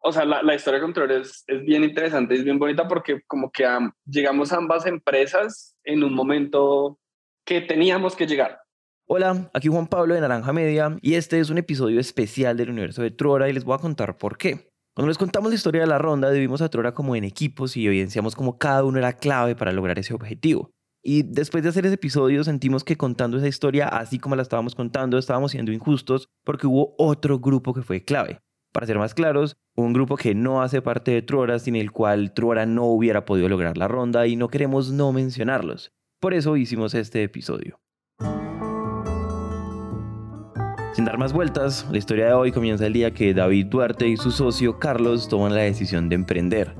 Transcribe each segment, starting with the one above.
o sea, la, la historia de Control es, es, bien interesante, es bien bonita porque como que llegamos a ambas empresas en un momento que teníamos que llegar. Hola, aquí Juan Pablo de Naranja Media y este es un episodio especial del universo de Trora y les voy a contar por qué. Cuando les contamos la historia de la ronda, vivimos a Trora como en equipos y evidenciamos cómo cada uno era clave para lograr ese objetivo. Y después de hacer ese episodio sentimos que contando esa historia así como la estábamos contando estábamos siendo injustos porque hubo otro grupo que fue clave. Para ser más claros, un grupo que no hace parte de Truora, sin el cual Truora no hubiera podido lograr la ronda y no queremos no mencionarlos. Por eso hicimos este episodio. Sin dar más vueltas, la historia de hoy comienza el día que David Duarte y su socio Carlos toman la decisión de emprender,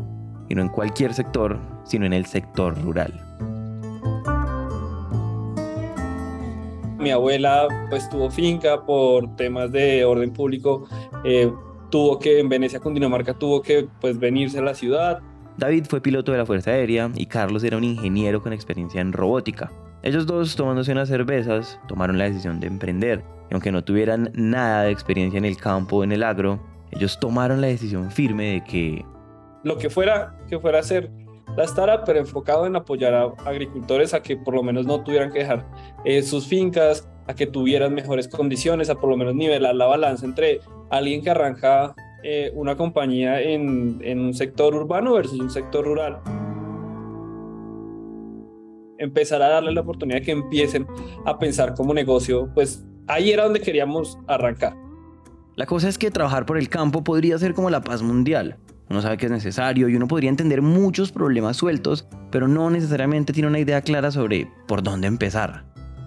y no en cualquier sector, sino en el sector rural. Mi abuela pues tuvo finca por temas de orden público, eh, tuvo que, en Venecia, Cundinamarca, tuvo que pues venirse a la ciudad. David fue piloto de la Fuerza Aérea y Carlos era un ingeniero con experiencia en robótica. Ellos dos, tomándose unas cervezas, tomaron la decisión de emprender. Y aunque no tuvieran nada de experiencia en el campo o en el agro, ellos tomaron la decisión firme de que... Lo que fuera, que fuera a ser la startup, pero enfocado en apoyar a agricultores a que por lo menos no tuvieran que dejar eh, sus fincas, a que tuvieran mejores condiciones, a por lo menos nivelar la balanza entre alguien que arranca eh, una compañía en, un sector urbano versus un sector rural. Empezar a darle la oportunidad de que empiecen a pensar como negocio, pues ahí era donde queríamos arrancar. La cosa es que trabajar por el campo podría ser como la paz mundial. Uno sabe que es necesario y uno podría entender muchos problemas sueltos, pero no necesariamente tiene una idea clara sobre por dónde empezar.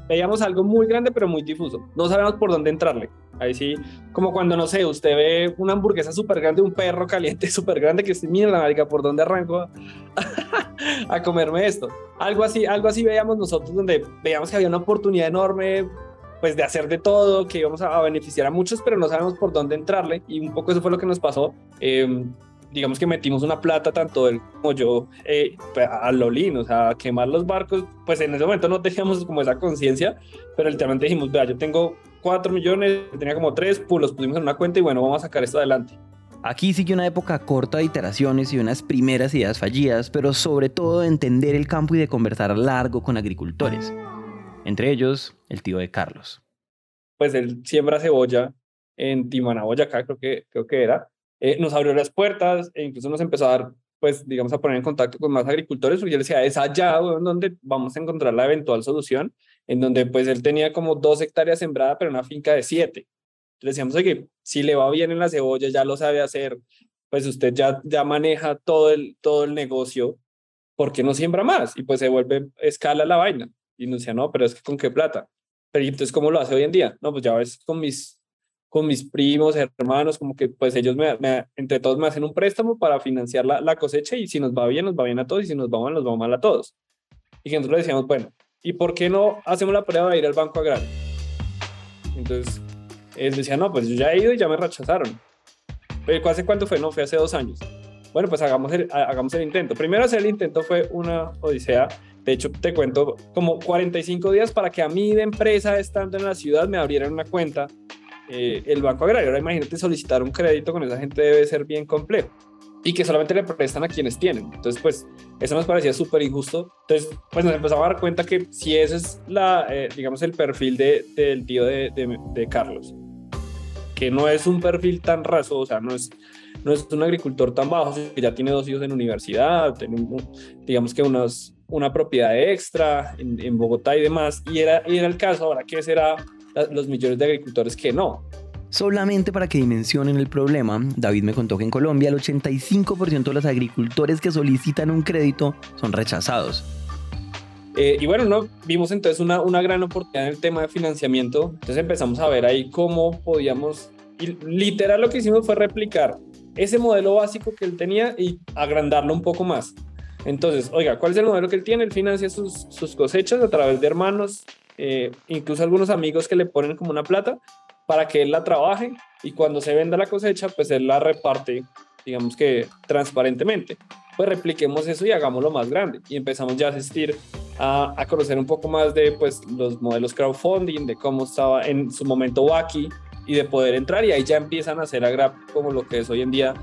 Veíamos algo muy grande pero muy difuso. No sabemos por dónde entrarle. Ahí sí, como cuando, no sé, usted ve una hamburguesa súper grande, un perro caliente súper grande, que usted mira la marica, ¿por dónde arranco a, comerme esto? Algo así, algo así veíamos nosotros, donde veíamos que había una oportunidad enorme, pues de hacer de todo, que íbamos a, beneficiar a muchos, pero no sabemos por dónde entrarle, y un poco eso fue lo que nos pasó. Eh, digamos que metimos una plata, tanto él como yo, eh, pues, a Lolín, o sea, quemar los barcos, pues en ese momento no teníamos como esa conciencia, pero literalmente dijimos, vea, yo tengo 4 millones, tenía como 3, pues los pusimos en una cuenta y bueno, vamos a sacar esto adelante. Aquí sigue una época corta de iteraciones y unas primeras ideas fallidas, pero sobre todo de entender el campo y de conversar largo con agricultores. Entre ellos, el tío de Carlos. Pues él siembra cebolla en Timaná, Boyacá, creo que, creo que era. Eh, nos abrió las puertas e incluso nos empezó a dar, pues, digamos, a poner en contacto con más agricultores, porque yo le decía, es allá donde vamos a encontrar la eventual solución, en donde, pues, él tenía como dos hectáreas sembradas, pero una finca de siete. Le decíamos, oye, si le va bien en la cebolla, ya lo sabe hacer, pues usted ya, ya maneja todo el, todo el negocio, ¿por qué no siembra más? Y pues se vuelve escala la vaina. Y nos decía, no, pero es que con qué plata. Pero entonces, ¿cómo lo hace hoy en día? No, pues ya ves con mis con mis primos, hermanos, como que pues ellos me, entre todos me hacen un préstamo para financiar la, la, cosecha y si nos va bien, nos va bien a todos y si nos va mal, nos va mal a todos. Y que nosotros decíamos, bueno, ¿y por qué no hacemos la prueba de ir al Banco Agrario? Entonces, él decía, no, pues yo ya he ido y ya me rechazaron. Pero ¿hace cuánto fue? No, fue hace dos años. Bueno, pues hagamos el, hagamos el intento. Primero hacer el intento fue una odisea. De hecho, te cuento como 45 días para que a mí de empresa, estando en la ciudad, me abrieran una cuenta eh, el Banco Agrario. Ahora imagínate solicitar un crédito con esa gente debe ser bien complejo y que solamente le prestan a quienes tienen. Entonces, pues, eso nos parecía súper injusto. Entonces, pues nos empezamos a dar cuenta que si ese es la, eh, digamos, el perfil de, del tío de, Carlos, que no es un perfil tan raso, o sea, no es, no es un agricultor tan bajo, que ya tiene dos hijos en universidad, tiene, digamos que unos, una propiedad extra en, en, Bogotá y demás, y era, y era el caso, ahora que será los millones de agricultores que no. Solamente para que dimensionen el problema, David me contó que en Colombia el 85% de los agricultores que solicitan un crédito son rechazados. Eh, y bueno, ¿no? vimos entonces una, una gran oportunidad en el tema de financiamiento. Entonces empezamos a ver ahí cómo podíamos, y literal lo que hicimos fue replicar ese modelo básico que él tenía y agrandarlo un poco más. Entonces, oiga, ¿cuál es el modelo que él tiene? Él financia sus, sus cosechas a través de hermanos, eh, incluso algunos amigos que le ponen como una plata para que él la trabaje y cuando se venda la cosecha, pues él la reparte, digamos que transparentemente. Pues repliquemos eso y hagámoslo más grande. Y empezamos ya a asistir a, a conocer un poco más de pues, los modelos crowdfunding, de cómo estaba en su momento Wacky y de poder entrar y ahí ya empiezan a hacer a Grab como lo que es hoy en día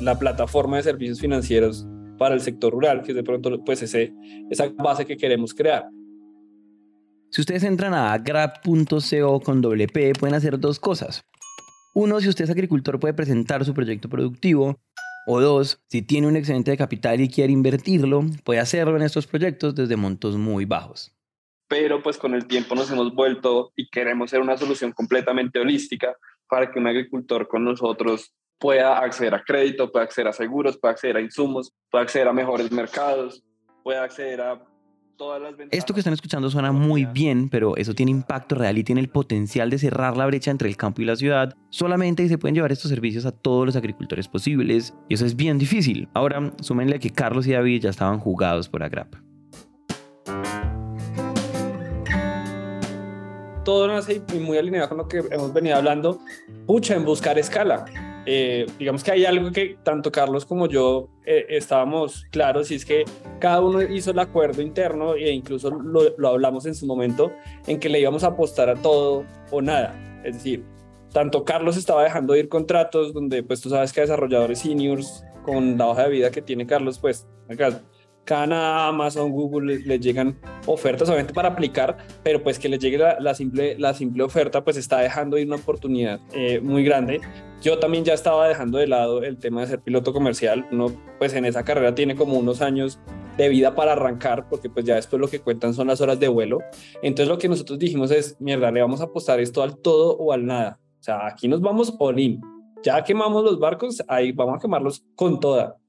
la plataforma de servicios financieros para el sector rural, que es de pronto pues ese, esa base que queremos crear. Si ustedes entran a grab.co con WP, pueden hacer dos cosas. Uno, si usted es agricultor, puede presentar su proyecto productivo. O dos, si tiene un excedente de capital y quiere invertirlo, puede hacerlo en estos proyectos desde montos muy bajos. Pero pues con el tiempo nos hemos vuelto y queremos ser una solución completamente holística para que un agricultor con nosotros pueda acceder a crédito, pueda acceder a seguros, pueda acceder a insumos, pueda acceder a mejores mercados, pueda acceder a todas las ventajas. Esto que están escuchando suena muy bien, pero eso tiene impacto real y tiene el potencial de cerrar la brecha entre el campo y la ciudad. Solamente se pueden llevar estos servicios a todos los agricultores posibles y eso es bien difícil. Ahora, súmenle que Carlos y David ya estaban jugados por Agrap. todo nace muy alineado con lo que hemos venido hablando, pucha, en buscar escala. Eh, digamos que hay algo que tanto Carlos como yo eh, estábamos claros y es que cada uno hizo el acuerdo interno e incluso lo, hablamos en su momento en que le íbamos a apostar a todo o nada. Es decir, tanto Carlos estaba dejando ir contratos donde pues tú sabes que desarrolladores seniors con la hoja de vida que tiene Carlos pues acá cada Amazon, Google le llegan ofertas obviamente para aplicar, pero pues que les llegue la, simple, la simple oferta pues está dejando ir una oportunidad eh, muy grande. Yo también ya estaba dejando de lado el tema de ser piloto comercial, uno pues en esa carrera tiene como unos años de vida para arrancar, porque pues ya después lo que cuentan son las horas de vuelo. Entonces lo que nosotros dijimos es, mierda, le vamos a apostar esto al todo o al nada. O sea, aquí nos vamos all in. Ya quemamos los barcos, ahí vamos a quemarlos con toda.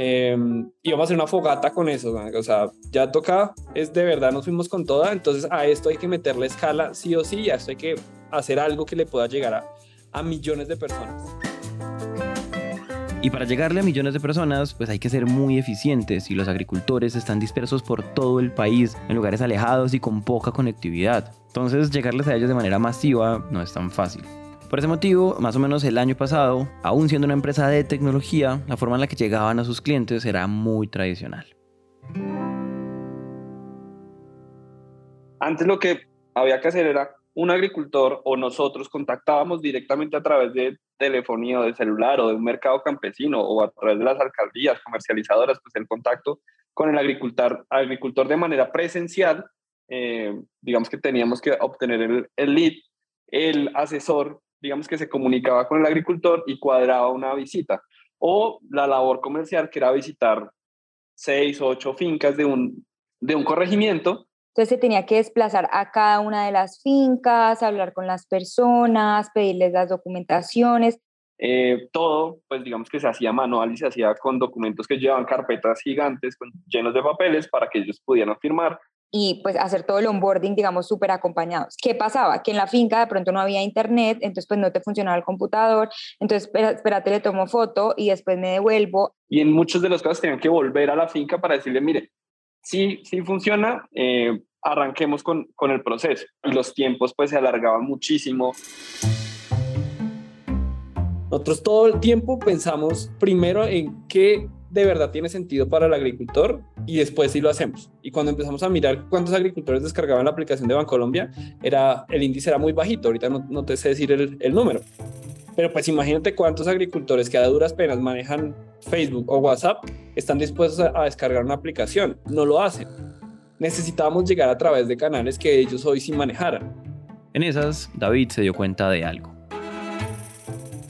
Em, y vamos a hacer una fogata con eso, o sea, ya toca, es de verdad, nos fuimos con toda, entonces a esto hay que meterle escala sí o sí, a esto hay que hacer algo que le pueda llegar a, a millones de personas. Y para llegarle a millones de personas, pues hay que ser muy eficientes y los agricultores están dispersos por todo el país, en lugares alejados y con poca conectividad. Entonces, llegarles a ellos de manera masiva no es tan fácil. Por ese motivo, más o menos el año pasado, aún siendo una empresa de tecnología, la forma en la que llegaban a sus clientes era muy tradicional. Antes lo que había que hacer era un agricultor o nosotros contactábamos directamente a través de telefonía o de celular o de un mercado campesino o a través de las alcaldías comercializadoras, pues el contacto con el agricultor, agricultor de manera presencial, eh, digamos que teníamos que obtener el, el lead, el asesor digamos que se comunicaba con el agricultor y cuadraba una visita. O la labor comercial, que era visitar seis o ocho fincas de un, de un corregimiento. Entonces se tenía que desplazar a cada una de las fincas, hablar con las personas, pedirles las documentaciones. Eh, todo, pues digamos que se hacía manual y se hacía con documentos que llevaban carpetas gigantes con, llenos de papeles para que ellos pudieran firmar y pues hacer todo el onboarding, digamos, súper acompañados. ¿Qué pasaba? Que en la finca de pronto no había internet, entonces pues no te funcionaba el computador, entonces espérate, le tomo foto y después me devuelvo. Y en muchos de los casos tenían que volver a la finca para decirle, mire, sí, sí funciona, eh, arranquemos con, con el proceso. Y los tiempos pues se alargaban muchísimo. Nosotros todo el tiempo pensamos primero en qué de verdad tiene sentido para el agricultor y después sí lo hacemos. Y cuando empezamos a mirar cuántos agricultores descargaban la aplicación de Bancolombia, era, el índice era muy bajito, ahorita no, no te sé decir el, el, número. Pero pues imagínate cuántos agricultores que a duras penas manejan Facebook o WhatsApp están dispuestos a, a descargar una aplicación. No lo hacen. Necesitábamos llegar a través de canales que ellos hoy sí manejaran. En esas, David se dio cuenta de algo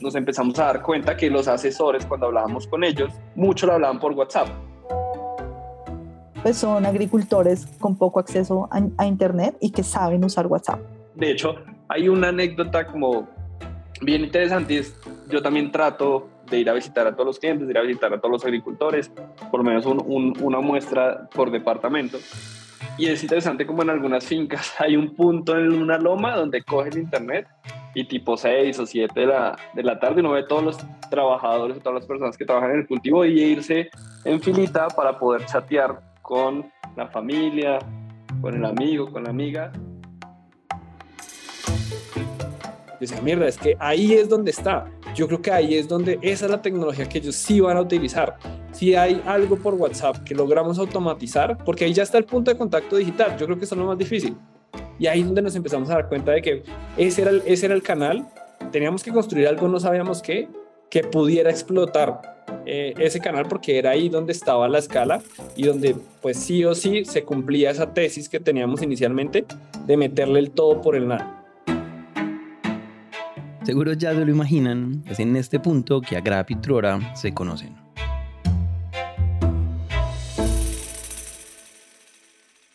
nos empezamos a dar cuenta que los asesores, cuando hablábamos con ellos, mucho lo hablaban por WhatsApp. Pues son agricultores con poco acceso a, a Internet y que saben usar WhatsApp. De hecho, hay una anécdota como bien interesante. Es, yo también trato de ir a visitar a todos los clientes, de ir a visitar a todos los agricultores, por lo menos un, un, una muestra por departamento. Y es interesante como en algunas fincas hay un punto en una loma donde coge el internet y tipo 6 o 7 de la, de la tarde uno ve todos los trabajadores, todas las personas que trabajan en el cultivo y irse en filita para poder chatear con la familia, con el amigo, con la amiga. Decía, mierda, es que ahí es donde está. Yo creo que ahí es donde esa es la tecnología que ellos sí van a utilizar. Si hay algo por WhatsApp que logramos automatizar, porque ahí ya está el punto de contacto digital, yo creo que eso es lo más difícil. Y ahí es donde nos empezamos a dar cuenta de que ese era el, ese era el canal, teníamos que construir algo, no sabíamos qué, que pudiera explotar eh, ese canal porque era ahí donde estaba la escala y donde pues sí o sí se cumplía esa tesis que teníamos inicialmente de meterle el todo por el nada. Seguro ya se lo imaginan, es en este punto que Agrap y Trora se conocen.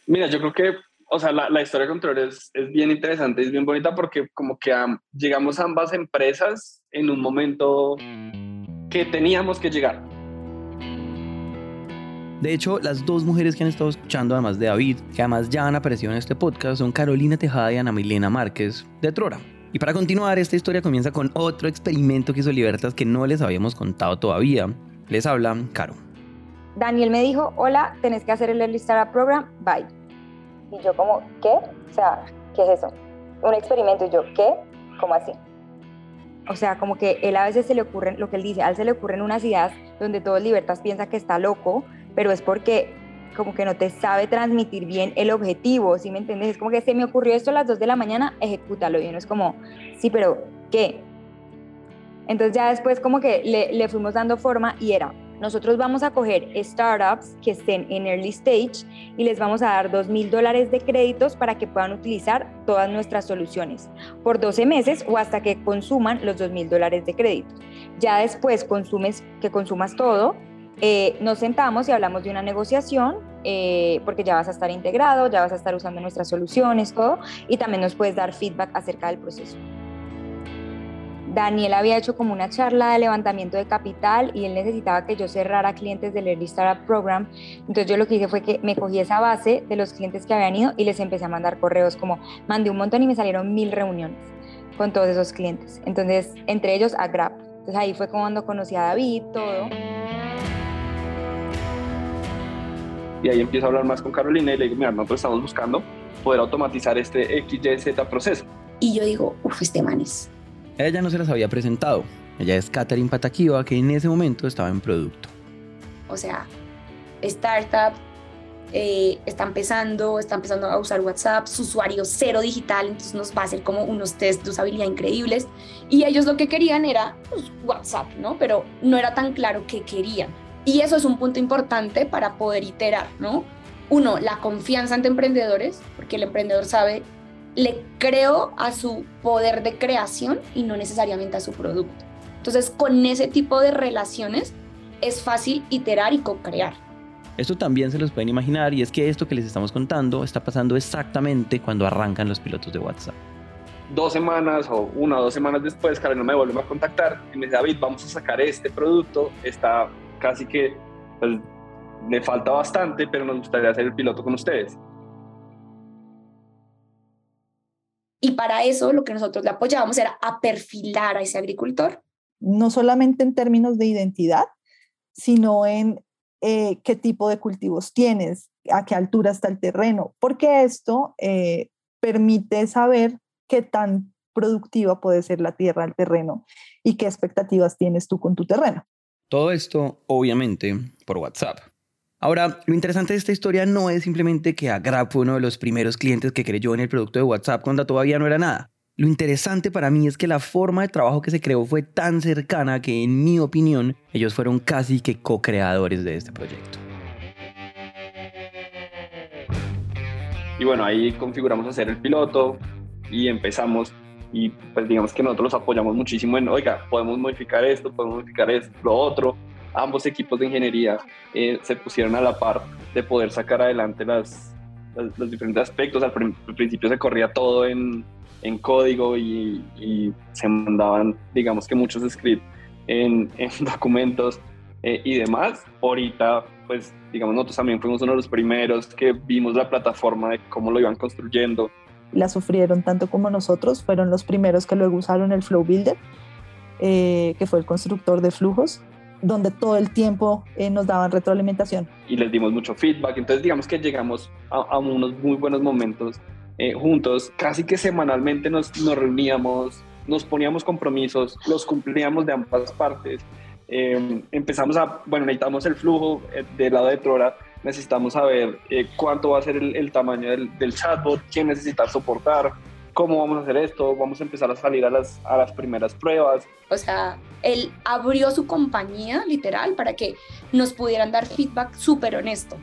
Mira, yo creo que, o sea, la, la historia con Trora es, es, bien interesante, es bien bonita porque como que um, llegamos a ambas empresas en un momento que teníamos que llegar. De hecho, las dos mujeres que han estado escuchando, además de David, que además ya han aparecido en este podcast, son Carolina Tejada y Ana Milena Márquez de Trora. Y para continuar, esta historia comienza con otro experimento que hizo Libertas que no les habíamos contado todavía. Les habla Caro. Daniel me dijo, hola, tenés que hacer el Early Startup Program, bye. Y yo como, ¿qué? O sea, ¿qué es eso? Un experimento. Y yo, ¿qué? ¿Cómo así? O sea, como que él a veces se le ocurren, lo que él dice, a él se le ocurren unas ideas donde todo Libertas piensa que está loco, pero es porque como que no te sabe transmitir bien el objetivo, ¿sí me entiendes? Es como que se me ocurrió esto a las 2 de la mañana, ejecútalo. Y uno es como, sí, pero ¿qué? Entonces ya después como que le, le fuimos dando forma y era, nosotros vamos a coger startups que estén en early stage y les vamos a dar 2 mil dólares de créditos para que puedan utilizar todas nuestras soluciones por 12 meses o hasta que consuman los 2 mil dólares de créditos. Ya después consumes, que consumas todo, eh, nos sentamos y hablamos de una negociación, eh, porque ya vas a estar integrado, ya vas a estar usando nuestras soluciones, todo, y también nos puedes dar feedback acerca del proceso. Daniel había hecho como una charla de levantamiento de capital y él necesitaba que yo cerrara clientes del Early Startup Program. Entonces yo lo que hice fue que me cogí esa base de los clientes que habían ido y les empecé a mandar correos como mandé un montón y me salieron mil reuniones con todos esos clientes. Entonces, entre ellos a Grab. Entonces ahí fue cuando conocí a David, todo. Y ahí empiezo a hablar más con Carolina y le digo, mira, nosotros estamos buscando poder automatizar este XYZ proceso. Y yo digo, uff, este man es ella no se las había presentado. Ella es Katherine Patakiva, que en ese momento estaba en producto. O sea, startup, eh, está empezando, está empezando a usar WhatsApp, su usuario cero digital, entonces nos va a hacer como unos test de usabilidad increíbles. Y ellos lo que querían era pues, WhatsApp, ¿no? Pero no era tan claro qué querían. Y eso es un punto importante para poder iterar, ¿no? Uno, la confianza ante emprendedores, porque el emprendedor sabe le creo a su poder de creación y no necesariamente a su producto. Entonces, con ese tipo de relaciones es fácil iterar y co-crear. Esto también se los pueden imaginar y es que esto que les estamos contando está pasando exactamente cuando arrancan los pilotos de WhatsApp. Dos semanas o una o dos semanas después, Karen me vuelve a contactar y me dice, David, vamos a sacar este producto, está casi que pues, me falta bastante, pero nos gustaría hacer el piloto con ustedes. Y para eso lo que nosotros le apoyábamos era a perfilar a ese agricultor. No solamente en términos de identidad, sino en eh, qué tipo de cultivos tienes, a qué altura está el terreno, porque esto eh, permite saber qué tan productiva puede ser la tierra, el terreno y qué expectativas tienes tú con tu terreno. Todo esto, obviamente, por WhatsApp. Ahora, lo interesante de esta historia no es simplemente que Agrap fue uno de los primeros clientes que creyó en el producto de WhatsApp cuando todavía no era nada. Lo interesante para mí es que la forma de trabajo que se creó fue tan cercana que, en mi opinión, ellos fueron casi que co-creadores de este proyecto. Y bueno, ahí configuramos hacer el piloto y empezamos y pues digamos que nosotros los apoyamos muchísimo en, oiga, podemos modificar esto, podemos modificar esto, lo otro, ambos equipos de ingeniería eh, se pusieron a la par de poder sacar adelante las, los diferentes aspectos. Al, principio se corría todo en, en código y, se mandaban, digamos que muchos scripts en, en documentos eh, y demás. Ahorita, pues, digamos, nosotros también fuimos uno de los primeros que vimos la plataforma de cómo lo iban construyendo. La sufrieron tanto como nosotros, fueron los primeros que luego usaron el Flow Builder, eh, que fue el constructor de flujos donde todo el tiempo eh, nos daban retroalimentación. Y les dimos mucho feedback, entonces digamos que llegamos a, unos muy buenos momentos eh, juntos, casi que semanalmente nos, reuníamos, nos poníamos compromisos, los cumplíamos de ambas partes. Eh, empezamos a, bueno, necesitamos el flujo del lado de Trora, necesitamos saber cuánto va a ser el, el tamaño del, del, chatbot, quién necesita soportar, cómo vamos a hacer esto, vamos a empezar a salir a las, a las primeras pruebas. O sea, él abrió su compañía, literal, para que nos pudieran dar feedback súper honesto.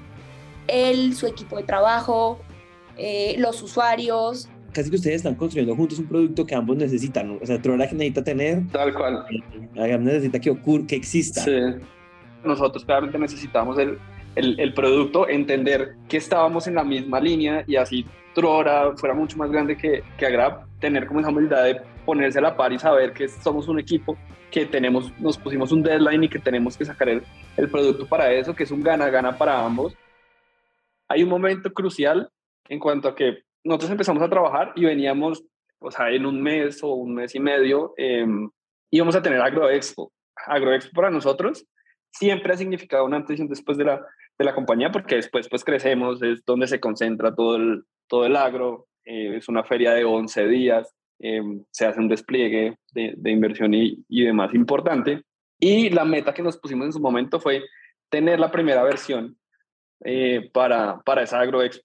Él, su equipo de trabajo, eh, los usuarios. Casi que ustedes están construyendo juntos un producto que ambos necesitan. O sea, Trora que necesita tener. Tal cual. Eh, necesita que ocurra, que exista. Sí. Nosotros claramente necesitamos el, el, el, producto, entender que estábamos en la misma línea y así Trora fuera mucho más grande que, que Agrap, tener como esa humildad de ponerse a la par y saber que somos un equipo, que tenemos, nos pusimos un deadline y que tenemos que sacar el, el producto para eso, que es un gana-gana para ambos. Hay un momento crucial en cuanto a que nosotros empezamos a trabajar y veníamos, o sea, en un mes o un mes y medio, eh, íbamos a tener AgroExpo. AgroExpo para nosotros siempre ha significado un antes y un después de la, de la compañía, porque después pues crecemos, es donde se concentra todo el, todo el agro, eh, es una feria de 11 días, eh, se hace un despliegue de, de inversión y, y, demás importante. Y la meta que nos pusimos en su momento fue tener la primera versión eh, para, para esa AgroExpo.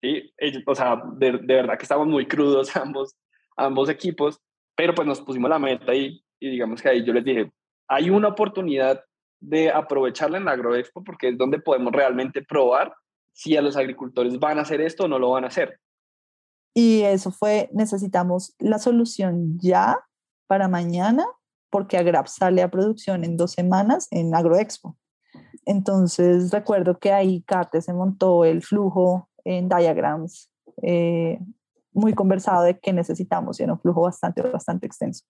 ¿sí? O sea, de, de, verdad que estábamos muy crudos ambos, ambos equipos, pero pues nos pusimos la meta y, y digamos que ahí yo les dije, hay una oportunidad de aprovecharla en la agroexpo porque es donde podemos realmente probar si a los agricultores van a hacer esto o no lo van a hacer. Y eso fue, necesitamos la solución ya para mañana porque Agrap sale a producción en dos semanas en Agroexpo. Entonces recuerdo que ahí Kate se montó el flujo en diagrams eh, muy conversado de que necesitamos y era un flujo bastante, bastante extenso.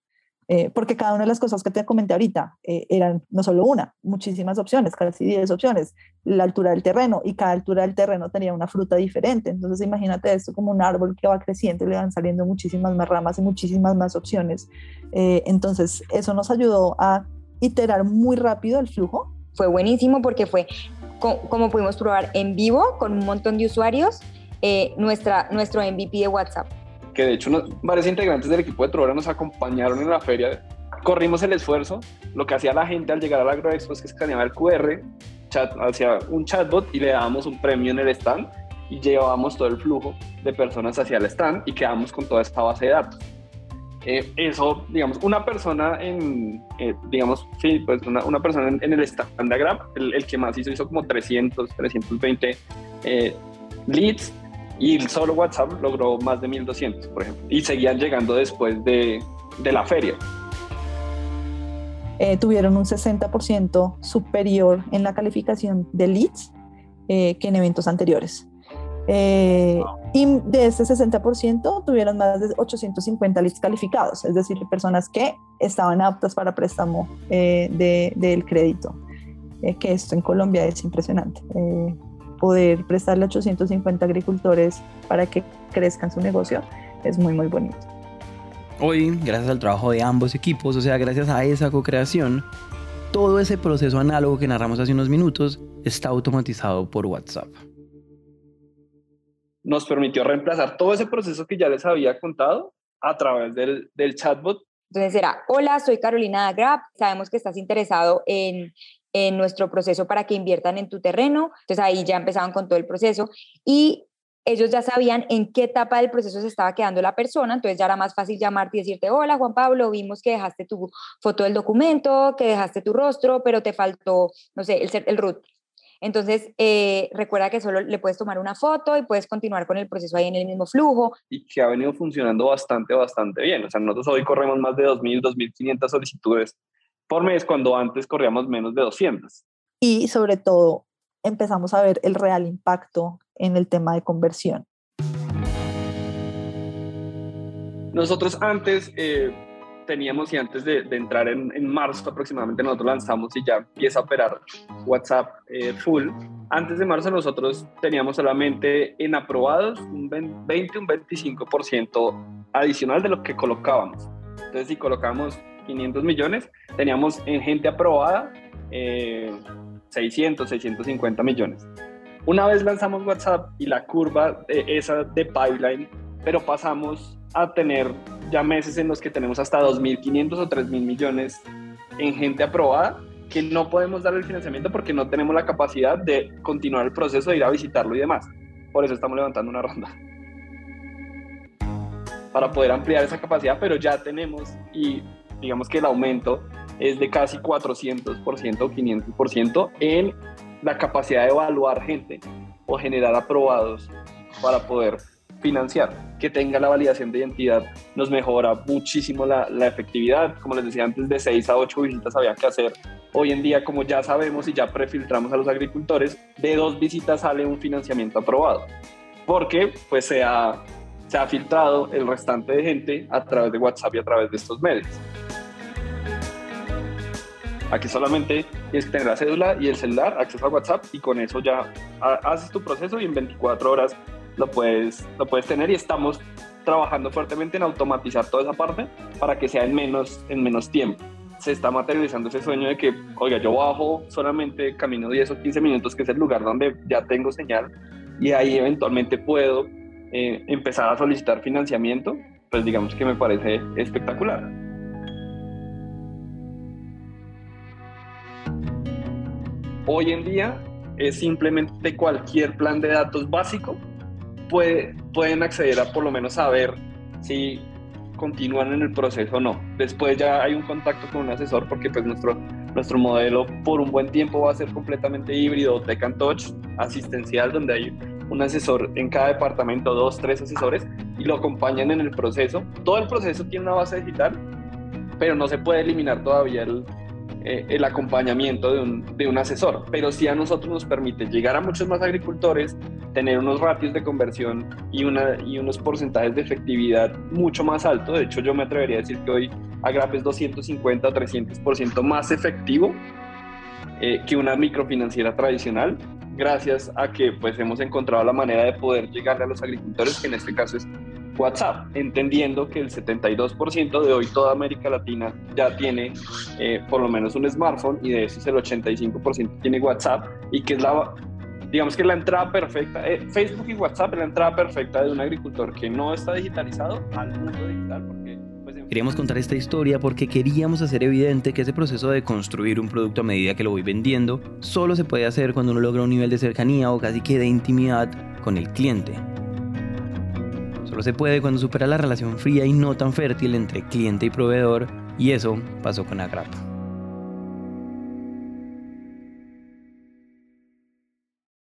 Eh, porque cada una de las cosas que te comenté ahorita eh, eran no solo una, muchísimas opciones, casi 10 opciones, la altura del terreno y cada altura del terreno tenía una fruta diferente. Entonces imagínate esto como un árbol que va creciendo y le van saliendo muchísimas más ramas y muchísimas más opciones. Eh, entonces eso nos ayudó a iterar muy rápido el flujo. Fue buenísimo porque fue co como pudimos probar en vivo con un montón de usuarios nuestra, nuestro MVP de WhatsApp que de hecho nos, varios integrantes del equipo de Trora nos acompañaron en la feria. Corrimos el esfuerzo. Lo que hacía la gente al llegar a la AgroExpo es que escaneaba el QR, chat, hacía un chatbot y le dábamos un premio en el stand y llevábamos todo el flujo de personas hacia el stand y quedamos con toda esta base de datos. Eh, eso, digamos, una persona en, eh, digamos, sí, pues una, una persona en, en, el stand de Grab, el, el, que más hizo, hizo como 300, 320 eh, leads y solo WhatsApp logró más de 1200, por ejemplo, y seguían llegando después de, de la feria. Eh, tuvieron un 60% superior en la calificación de leads eh, que en eventos anteriores. Eh, y de este 60% tuvieron más de 850 leads calificados, es decir, personas que estaban aptas para préstamo eh, de, del crédito, eh, que esto en Colombia es impresionante poder prestarle a 850 agricultores para que crezcan su negocio es muy, muy bonito. Hoy, gracias al trabajo de ambos equipos, o sea, gracias a esa co-creación, todo ese proceso análogo que narramos hace unos minutos está automatizado por WhatsApp. Nos permitió reemplazar todo ese proceso que ya les había contado a través del, del chatbot. Entonces era, hola, soy Carolina Grab, sabemos que estás interesado en en nuestro proceso para que inviertan en tu terreno. Entonces ahí ya empezaban con todo el proceso y ellos ya sabían en qué etapa del proceso se estaba quedando la persona, entonces ya era más fácil llamarte y decirte, hola Juan Pablo, vimos que dejaste tu foto del documento, que dejaste tu rostro, pero te faltó, no sé, el, el root. Entonces, eh, recuerda que solo le puedes tomar una foto y puedes continuar con el proceso ahí en el mismo flujo. Y que ha venido funcionando bastante, bastante bien. O sea, nosotros hoy corremos más de 2.000, 2.500 solicitudes por mes cuando antes corríamos menos de 200. Y sobre todo empezamos a ver el real impacto en el tema de conversión. Nosotros antes eh, teníamos y antes de, de entrar en, en, marzo aproximadamente nosotros lanzamos y ya empieza a operar WhatsApp eh, full. Antes de marzo nosotros teníamos solamente en aprobados un 20, un 25% adicional de lo que colocábamos. Entonces si colocamos 500 millones, teníamos en gente aprobada eh, 600, 650 millones. Una vez lanzamos WhatsApp y la curva de esa de pipeline, pero pasamos a tener ya meses en los que tenemos hasta 2.500 o 3.000 millones en gente aprobada, que no podemos dar el financiamiento porque no tenemos la capacidad de continuar el proceso de ir a visitarlo y demás. Por eso estamos levantando una ronda. para poder ampliar esa capacidad, pero ya tenemos y digamos que el aumento es de casi 400% o 500% en la capacidad de evaluar gente o generar aprobados para poder financiar. Que tenga la validación de identidad nos mejora muchísimo la, la, efectividad. Como les decía antes, de 6 a 8 visitas había que hacer. Hoy en día, como ya sabemos y ya prefiltramos a los agricultores, de dos visitas sale un financiamiento aprobado. Porque pues se ha, se ha filtrado el restante de gente a través de WhatsApp y a través de estos medios. Aquí solamente tienes que tener la cédula y el celular, acceso a WhatsApp y con eso ya haces tu proceso y en 24 horas lo puedes, lo puedes tener y estamos trabajando fuertemente en automatizar toda esa parte para que sea en menos, en menos tiempo. Se está materializando ese sueño de que, oiga, yo bajo solamente camino 10 o 15 minutos, que es el lugar donde ya tengo señal, y ahí eventualmente puedo eh, empezar a solicitar financiamiento, pues digamos que me parece espectacular. Hoy en día es simplemente cualquier plan de datos básico puede, pueden acceder a por lo menos saber si continúan en el proceso o no. Después ya hay un contacto con un asesor porque pues nuestro, nuestro modelo por un buen tiempo va a ser completamente híbrido, tech and touch, asistencial, donde hay un asesor en cada departamento, dos, tres asesores, y lo acompañan en el proceso. Todo el proceso tiene una base digital, pero no se puede eliminar todavía el, eh, el acompañamiento de un, de un, asesor, pero sí a nosotros nos permite llegar a muchos más agricultores, tener unos ratios de conversión y, una, y unos porcentajes de efectividad mucho más altos. De hecho, yo me atrevería a decir que hoy Agrap es 250 o 300% más efectivo eh, que una microfinanciera tradicional, gracias a que pues hemos encontrado la manera de poder llegar a los agricultores, que en este caso es WhatsApp, entendiendo que el 72% de hoy toda América Latina ya tiene eh, por lo menos un smartphone y de esos el 85% tiene WhatsApp y que es la, digamos que la entrada perfecta, eh, Facebook y WhatsApp es la entrada perfecta de un agricultor que no está digitalizado al mundo digital. Queríamos contar esta historia porque queríamos hacer evidente que ese proceso de construir un producto a medida que lo voy vendiendo solo se puede hacer cuando uno logra un nivel de cercanía o casi que de intimidad con el cliente. Solo se puede cuando supera la relación fría y no tan fértil entre cliente y proveedor, y eso pasó con Agrapa.